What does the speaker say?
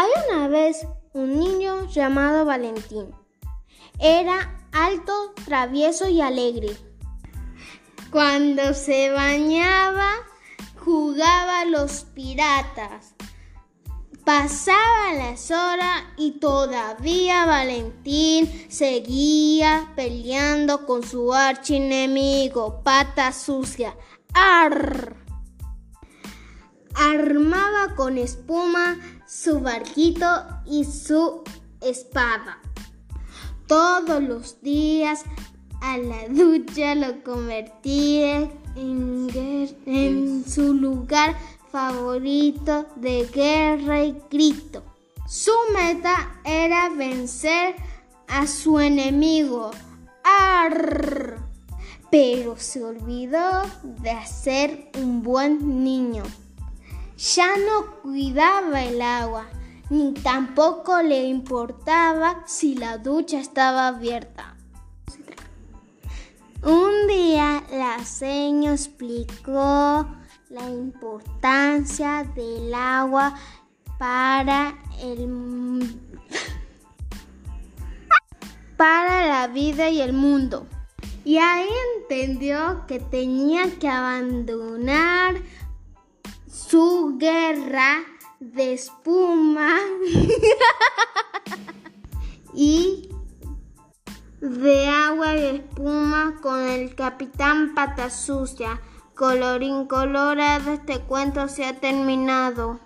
Hay una vez un niño llamado Valentín. Era alto, travieso y alegre. Cuando se bañaba, jugaba a los piratas. Pasaba las horas y todavía Valentín seguía peleando con su archienemigo, Pata Sucia. ¡Arr! Armaba con espuma su barquito y su espada. Todos los días a la ducha lo convertía en, en su lugar favorito de guerra y grito. Su meta era vencer a su enemigo. ¡Arr! Pero se olvidó de ser un buen niño. Ya no cuidaba el agua, ni tampoco le importaba si la ducha estaba abierta. Un día la señora explicó la importancia del agua para el para la vida y el mundo. Y ahí entendió que tenía que abandonar guerra de espuma y de agua y espuma con el capitán Pata Sucia. Colorín colorado, este cuento se ha terminado.